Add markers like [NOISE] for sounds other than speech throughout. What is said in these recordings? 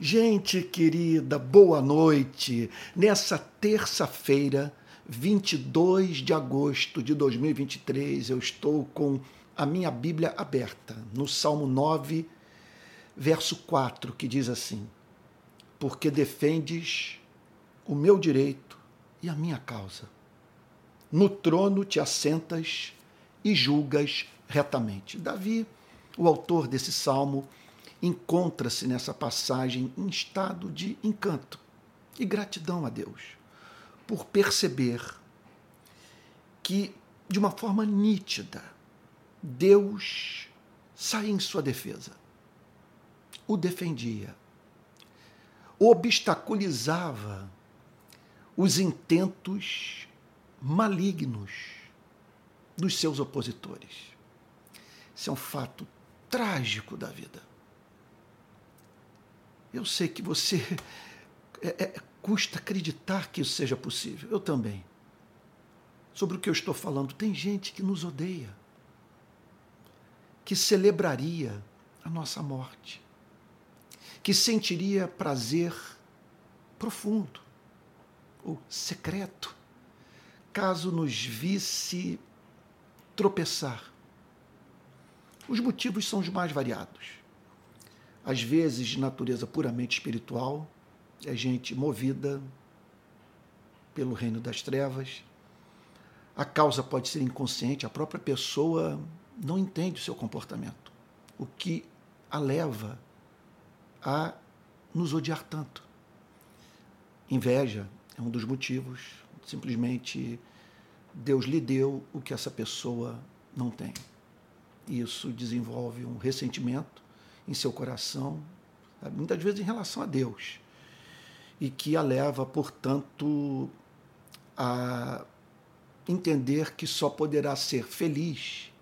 Gente querida, boa noite. Nessa terça-feira, 22 de agosto de 2023, eu estou com a minha Bíblia aberta, no Salmo 9, verso 4, que diz assim: Porque defendes o meu direito e a minha causa. No trono te assentas e julgas retamente. Davi, o autor desse salmo, encontra-se nessa passagem em estado de encanto e gratidão a Deus por perceber que, de uma forma nítida, Deus saía em sua defesa, o defendia, obstaculizava os intentos malignos dos seus opositores. Isso é um fato trágico da vida. Eu sei que você [LAUGHS] é, é, custa acreditar que isso seja possível. Eu também. Sobre o que eu estou falando, tem gente que nos odeia, que celebraria a nossa morte, que sentiria prazer profundo ou secreto caso nos visse tropeçar. Os motivos são os mais variados às vezes de natureza puramente espiritual, é gente movida pelo reino das trevas. A causa pode ser inconsciente, a própria pessoa não entende o seu comportamento, o que a leva a nos odiar tanto. Inveja é um dos motivos, simplesmente Deus lhe deu o que essa pessoa não tem. Isso desenvolve um ressentimento em seu coração, muitas vezes em relação a Deus, e que a leva, portanto, a entender que só poderá ser feliz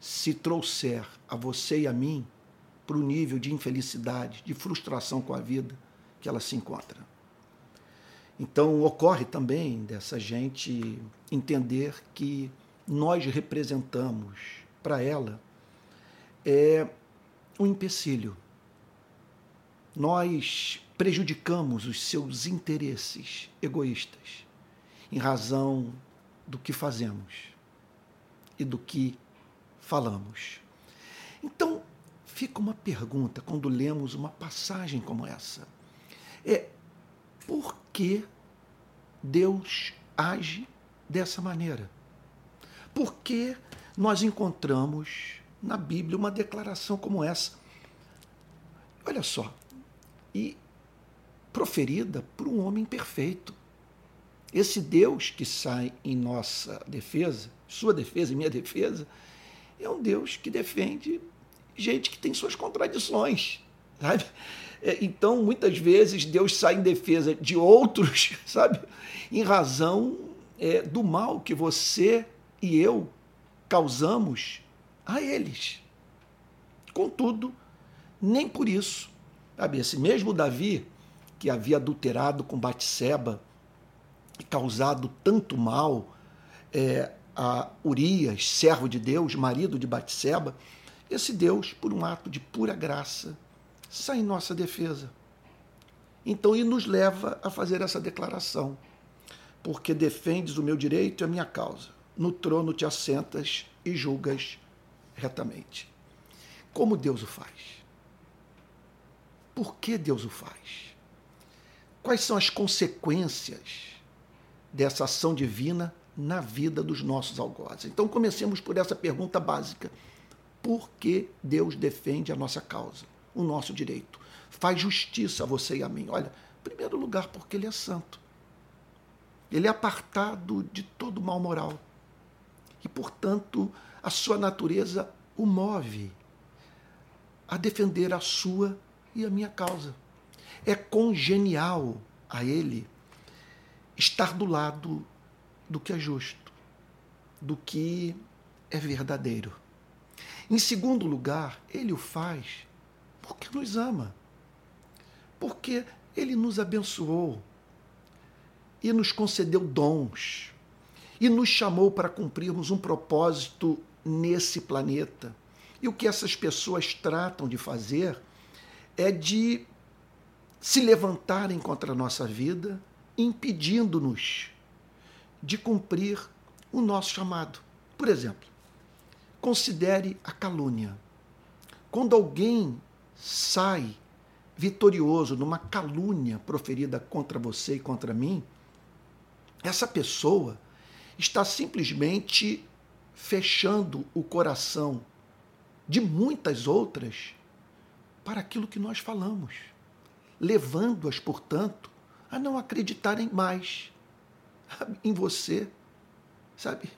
se trouxer a você e a mim para o nível de infelicidade, de frustração com a vida que ela se encontra. Então, ocorre também dessa gente entender que nós representamos para ela é um empecilho. Nós prejudicamos os seus interesses egoístas em razão do que fazemos e do que falamos. Então, fica uma pergunta quando lemos uma passagem como essa. É por que Deus age dessa maneira? Por que nós encontramos na Bíblia uma declaração como essa. Olha só, e proferida por um homem perfeito. Esse Deus que sai em nossa defesa, sua defesa e minha defesa, é um Deus que defende gente que tem suas contradições, sabe? É, então, muitas vezes, Deus sai em defesa de outros, [LAUGHS] sabe? Em razão é, do mal que você e eu causamos a eles. Contudo, nem por isso, sabe, esse mesmo Davi, que havia adulterado com Batseba e causado tanto mal é, a Urias, servo de Deus, marido de Batseba, esse Deus, por um ato de pura graça, sai em nossa defesa. Então, e nos leva a fazer essa declaração. Porque defendes o meu direito e a minha causa. No trono te assentas e julgas retamente. Como Deus o faz? Por que Deus o faz? Quais são as consequências dessa ação divina na vida dos nossos algozes? Então comecemos por essa pergunta básica. Por que Deus defende a nossa causa, o nosso direito? Faz justiça a você e a mim. Olha, em primeiro lugar, porque Ele é santo. Ele é apartado de todo mal moral. E, portanto, a sua natureza o move a defender a sua e a minha causa. É congenial a ele estar do lado do que é justo, do que é verdadeiro. Em segundo lugar, ele o faz porque nos ama, porque ele nos abençoou e nos concedeu dons e nos chamou para cumprirmos um propósito nesse planeta. E o que essas pessoas tratam de fazer é de se levantarem contra a nossa vida, impedindo-nos de cumprir o nosso chamado. Por exemplo, considere a calúnia. Quando alguém sai vitorioso numa calúnia proferida contra você e contra mim, essa pessoa está simplesmente fechando o coração de muitas outras para aquilo que nós falamos, levando-as, portanto, a não acreditarem mais [LAUGHS] em você, sabe?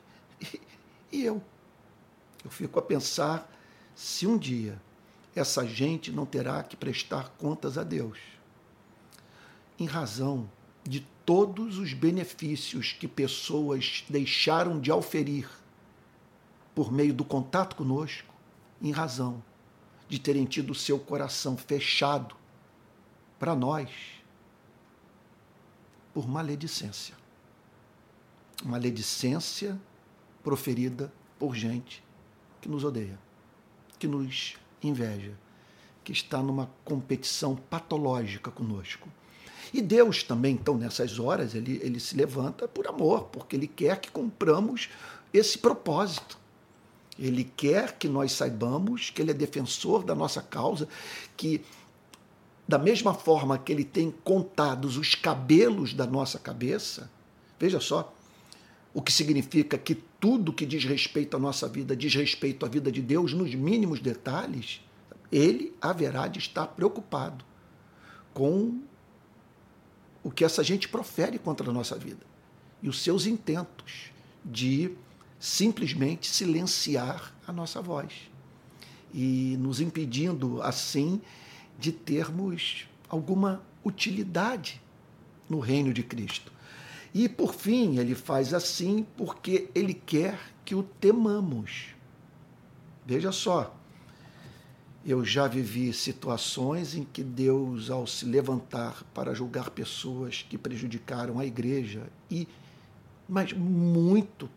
E, eu? Eu fico a pensar se um dia essa gente não terá que prestar contas a Deus, em razão de todos os benefícios que pessoas deixaram de auferir por meio do contato conosco, em razão de terem tido seu coração fechado para nós por maledicência. Maledicência proferida por gente que nos odeia, que nos inveja, que está numa competição patológica conosco. E Deus também, então, nessas horas, ele, ele se levanta por amor, porque ele quer que cumpramos esse propósito. Ele quer que nós saibamos que ele é defensor da nossa causa, que da mesma forma que ele tem contados os cabelos da nossa cabeça, veja só, o que significa que tudo que diz respeito à nossa vida diz respeito à vida de Deus nos mínimos detalhes, ele haverá de estar preocupado com o que essa gente profere contra a nossa vida e os seus intentos de simplesmente silenciar a nossa voz e nos impedindo assim de termos alguma utilidade no reino de Cristo. E por fim, ele faz assim porque ele quer que o temamos. Veja só, eu já vivi situações em que Deus, ao se levantar para julgar pessoas que prejudicaram a igreja, e mas muito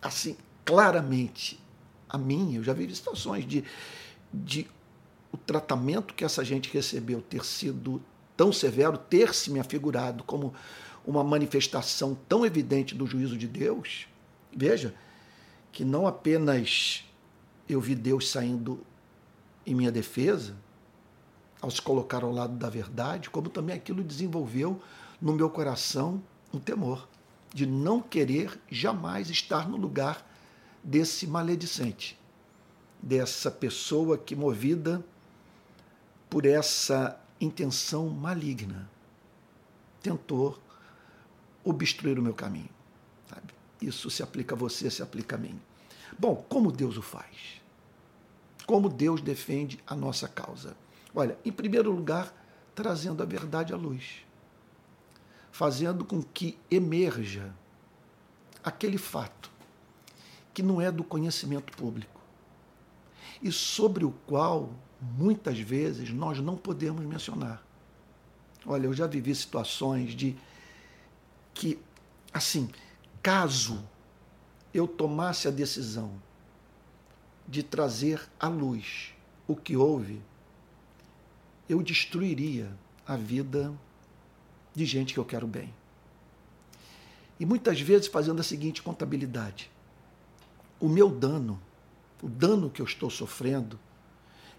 assim, claramente a mim, eu já vivi situações de, de o tratamento que essa gente recebeu ter sido tão severo, ter se me afigurado como uma manifestação tão evidente do juízo de Deus, veja, que não apenas eu vi Deus saindo em minha defesa, ao se colocar ao lado da verdade, como também aquilo desenvolveu no meu coração um temor de não querer jamais estar no lugar desse maledicente, dessa pessoa que, movida por essa intenção maligna, tentou obstruir o meu caminho. Sabe? Isso se aplica a você, se aplica a mim. Bom, como Deus o faz? Como Deus defende a nossa causa? Olha, em primeiro lugar, trazendo a verdade à luz, fazendo com que emerja aquele fato que não é do conhecimento público e sobre o qual muitas vezes nós não podemos mencionar. Olha, eu já vivi situações de que, assim, caso eu tomasse a decisão de trazer à luz o que houve, eu destruiria a vida de gente que eu quero bem. E muitas vezes fazendo a seguinte contabilidade: o meu dano, o dano que eu estou sofrendo,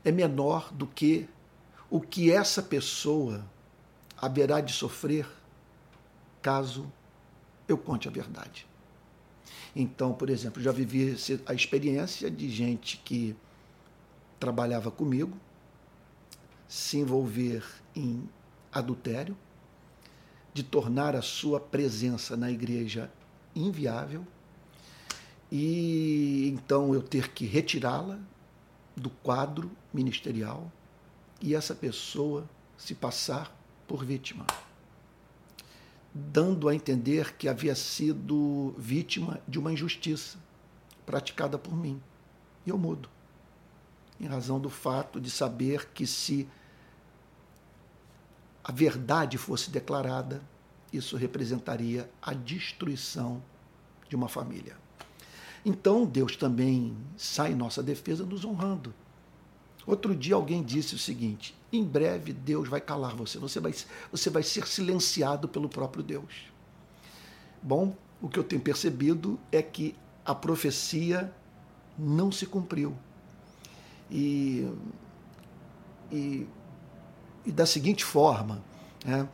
é menor do que o que essa pessoa haverá de sofrer caso eu conte a verdade. Então, por exemplo, já vivi a experiência de gente que trabalhava comigo se envolver em adultério, de tornar a sua presença na igreja inviável e então eu ter que retirá-la do quadro ministerial e essa pessoa se passar por vítima dando a entender que havia sido vítima de uma injustiça praticada por mim. E eu mudo, em razão do fato de saber que se a verdade fosse declarada, isso representaria a destruição de uma família. Então Deus também sai em nossa defesa nos honrando. Outro dia alguém disse o seguinte: em breve Deus vai calar você. Você vai, você vai ser silenciado pelo próprio Deus. Bom, o que eu tenho percebido é que a profecia não se cumpriu. E, e, e da seguinte forma, né,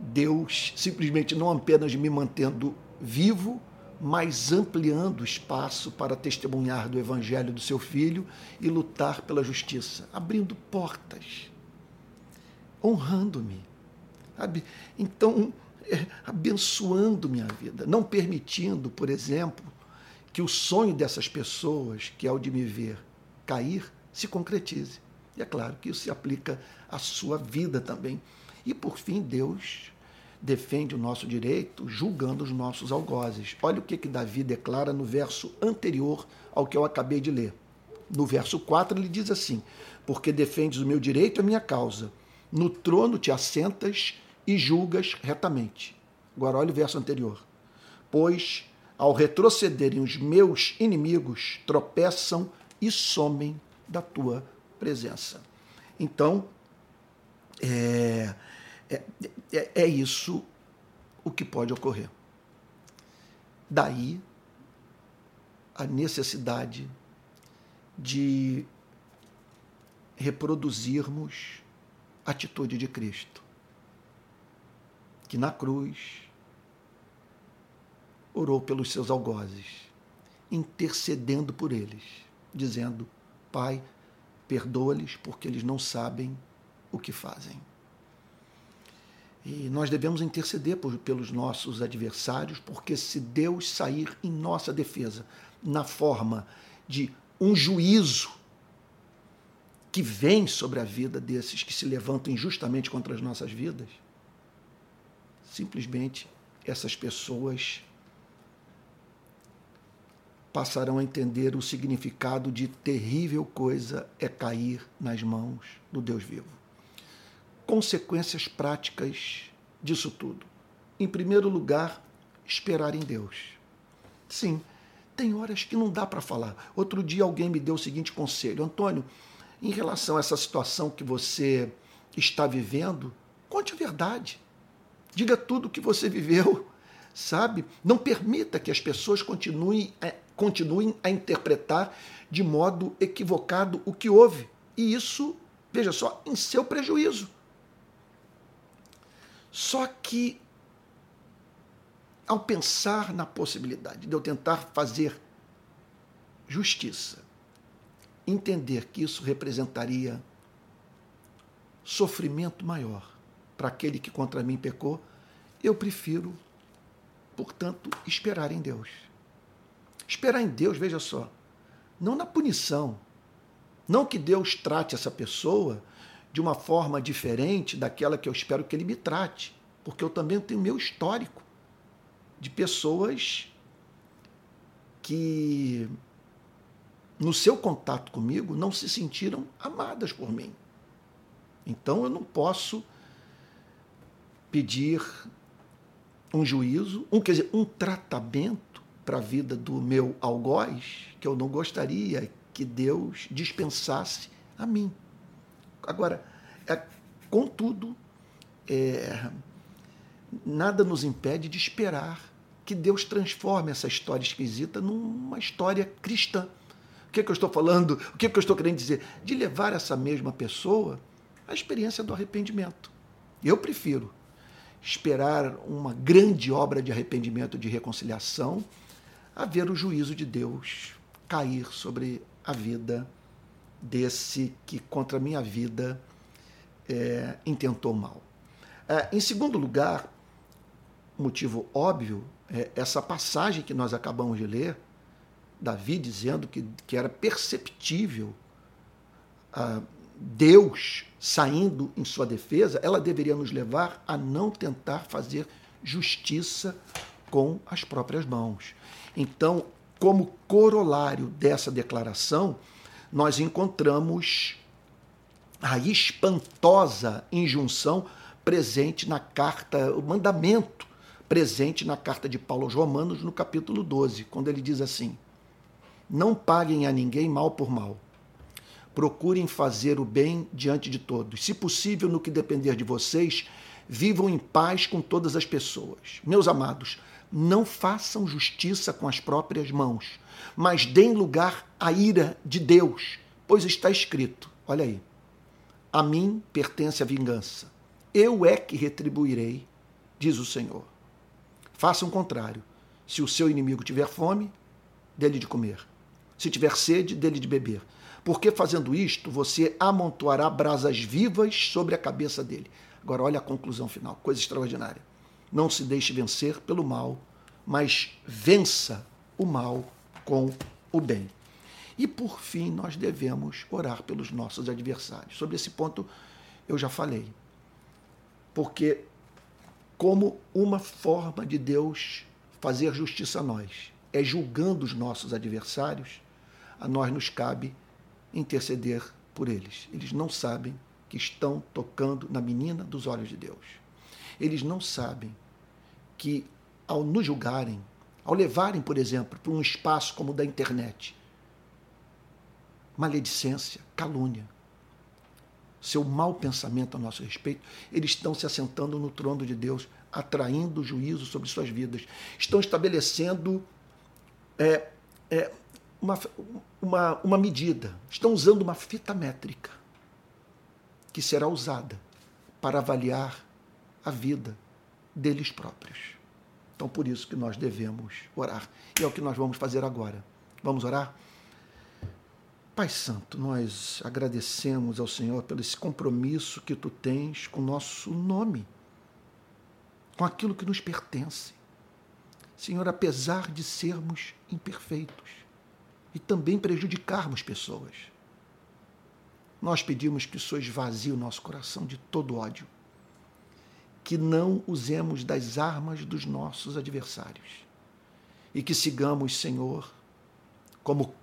Deus simplesmente não apenas me mantendo vivo, mas ampliando o espaço para testemunhar do Evangelho do seu Filho e lutar pela justiça, abrindo portas, honrando-me. Então, é, abençoando minha vida, não permitindo, por exemplo, que o sonho dessas pessoas, que ao de me ver cair, se concretize. E é claro que isso se aplica à sua vida também. E por fim, Deus defende o nosso direito julgando os nossos algozes. Olha o que, que Davi declara no verso anterior ao que eu acabei de ler. No verso 4 ele diz assim: Porque defendes o meu direito e a minha causa. No trono te assentas e julgas retamente. Agora olha o verso anterior. Pois ao retrocederem os meus inimigos, tropeçam e somem da tua presença. Então, é, é, é, é isso o que pode ocorrer. Daí a necessidade de reproduzirmos a atitude de Cristo, que na cruz orou pelos seus algozes, intercedendo por eles, dizendo: Pai, perdoa-lhes porque eles não sabem o que fazem. E nós devemos interceder por, pelos nossos adversários, porque se Deus sair em nossa defesa na forma de um juízo que vem sobre a vida desses que se levantam injustamente contra as nossas vidas, simplesmente essas pessoas passarão a entender o significado de terrível coisa é cair nas mãos do Deus vivo consequências práticas disso tudo. Em primeiro lugar, esperar em Deus. Sim, tem horas que não dá para falar. Outro dia alguém me deu o seguinte conselho: Antônio, em relação a essa situação que você está vivendo, conte a verdade. Diga tudo o que você viveu, sabe? Não permita que as pessoas continuem, é, continuem a interpretar de modo equivocado o que houve. E isso, veja só, em seu prejuízo. Só que, ao pensar na possibilidade de eu tentar fazer justiça, entender que isso representaria sofrimento maior para aquele que contra mim pecou, eu prefiro, portanto, esperar em Deus. Esperar em Deus, veja só, não na punição, não que Deus trate essa pessoa de uma forma diferente daquela que eu espero que ele me trate, porque eu também tenho meu histórico de pessoas que no seu contato comigo não se sentiram amadas por mim. Então eu não posso pedir um juízo, um, quer dizer, um tratamento para a vida do meu algoz que eu não gostaria que Deus dispensasse a mim. Agora, é, contudo, é, nada nos impede de esperar que Deus transforme essa história esquisita numa história cristã. O que, é que eu estou falando? O que, é que eu estou querendo dizer? De levar essa mesma pessoa à experiência do arrependimento. Eu prefiro esperar uma grande obra de arrependimento, de reconciliação, a ver o juízo de Deus cair sobre a vida desse que contra a minha vida é, intentou mal. É, em segundo lugar, motivo óbvio, é essa passagem que nós acabamos de ler, Davi dizendo que, que era perceptível ah, Deus saindo em sua defesa, ela deveria nos levar a não tentar fazer justiça com as próprias mãos. Então, como corolário dessa declaração, nós encontramos a espantosa injunção presente na carta, o mandamento presente na carta de Paulo aos Romanos, no capítulo 12, quando ele diz assim: Não paguem a ninguém mal por mal, procurem fazer o bem diante de todos. Se possível, no que depender de vocês, vivam em paz com todas as pessoas. Meus amados, não façam justiça com as próprias mãos, mas deem lugar à ira de Deus, pois está escrito: olha aí, a mim pertence a vingança, eu é que retribuirei, diz o Senhor. Façam o contrário. Se o seu inimigo tiver fome, dele de comer. Se tiver sede, dele de beber. Porque fazendo isto, você amontoará brasas vivas sobre a cabeça dele. Agora, olha a conclusão final, coisa extraordinária. Não se deixe vencer pelo mal, mas vença o mal com o bem. E por fim, nós devemos orar pelos nossos adversários. Sobre esse ponto eu já falei. Porque, como uma forma de Deus fazer justiça a nós é julgando os nossos adversários, a nós nos cabe interceder por eles. Eles não sabem que estão tocando na menina dos olhos de Deus. Eles não sabem que, ao nos julgarem, ao levarem, por exemplo, para um espaço como o da internet, maledicência, calúnia, seu mau pensamento a nosso respeito, eles estão se assentando no trono de Deus, atraindo juízo sobre suas vidas. Estão estabelecendo é, é, uma, uma, uma medida, estão usando uma fita métrica que será usada para avaliar a vida deles próprios. Então, por isso que nós devemos orar. E é o que nós vamos fazer agora. Vamos orar? Pai Santo, nós agradecemos ao Senhor pelo esse compromisso que tu tens com o nosso nome, com aquilo que nos pertence. Senhor, apesar de sermos imperfeitos e também prejudicarmos pessoas, nós pedimos que o Senhor esvazie o nosso coração de todo ódio, que não usemos das armas dos nossos adversários. E que sigamos, Senhor, como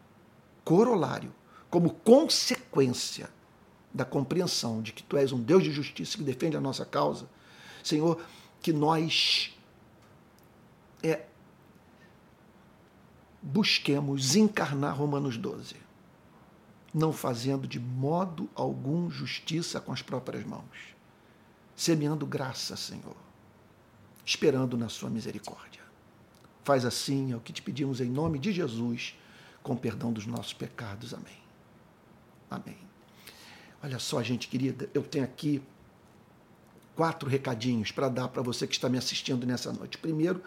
corolário como consequência da compreensão de que tu és um Deus de justiça que defende a nossa causa, Senhor, que nós é, busquemos encarnar Romanos 12, não fazendo de modo algum justiça com as próprias mãos, semeando graça, Senhor, esperando na Sua misericórdia. Faz assim, é o que te pedimos em nome de Jesus, com perdão dos nossos pecados. Amém. Amém. Olha só, gente querida, eu tenho aqui quatro recadinhos para dar para você que está me assistindo nessa noite. Primeiro,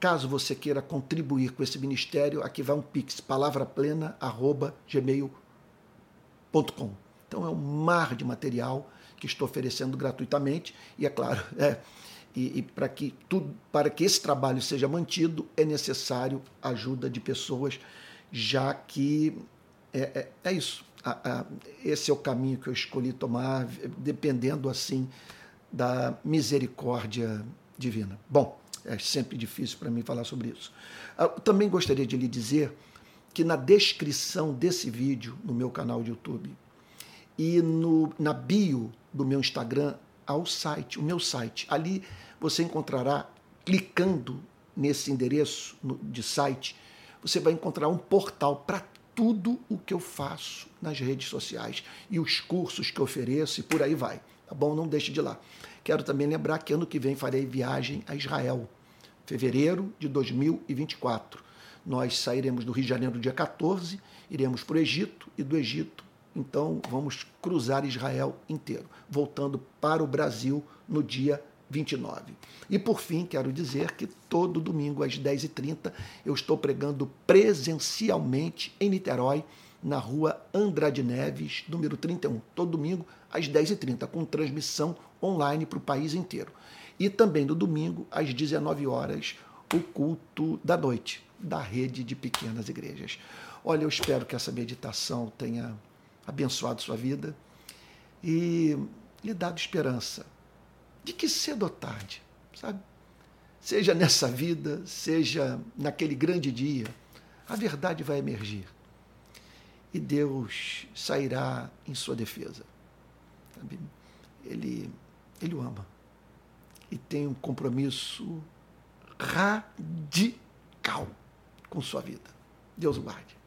caso você queira contribuir com esse ministério, aqui vai um pix, palavraplena@gmail.com. Então é um mar de material que estou oferecendo gratuitamente e é claro, [LAUGHS] é, e, e para que tudo, para que esse trabalho seja mantido é necessário a ajuda de pessoas, já que é, é, é isso a, a, esse é o caminho que eu escolhi tomar, dependendo assim da misericórdia divina. Bom, é sempre difícil para mim falar sobre isso. Eu ah, também gostaria de lhe dizer que na descrição desse vídeo no meu canal de YouTube e no, na bio do meu Instagram há o site, o meu site. Ali você encontrará, clicando nesse endereço de site, você vai encontrar um portal para tudo o que eu faço nas redes sociais e os cursos que ofereço e por aí vai. Tá bom? Não deixe de lá. Quero também lembrar que ano que vem farei viagem a Israel, fevereiro de 2024. Nós sairemos do Rio de Janeiro dia 14, iremos para o Egito e do Egito, então vamos cruzar Israel inteiro, voltando para o Brasil no dia 29. E por fim, quero dizer que todo domingo às 10h30 eu estou pregando presencialmente em Niterói, na rua Andrade Neves, número 31. Todo domingo às 10h30, com transmissão online para o país inteiro. E também no domingo, às 19 horas, o culto da noite, da rede de pequenas igrejas. Olha, eu espero que essa meditação tenha abençoado sua vida e lhe dado esperança de que cedo ou tarde, sabe? Seja nessa vida, seja naquele grande dia, a verdade vai emergir. E Deus sairá em sua defesa. Sabe? Ele, ele o ama. E tem um compromisso radical com sua vida. Deus o guarde.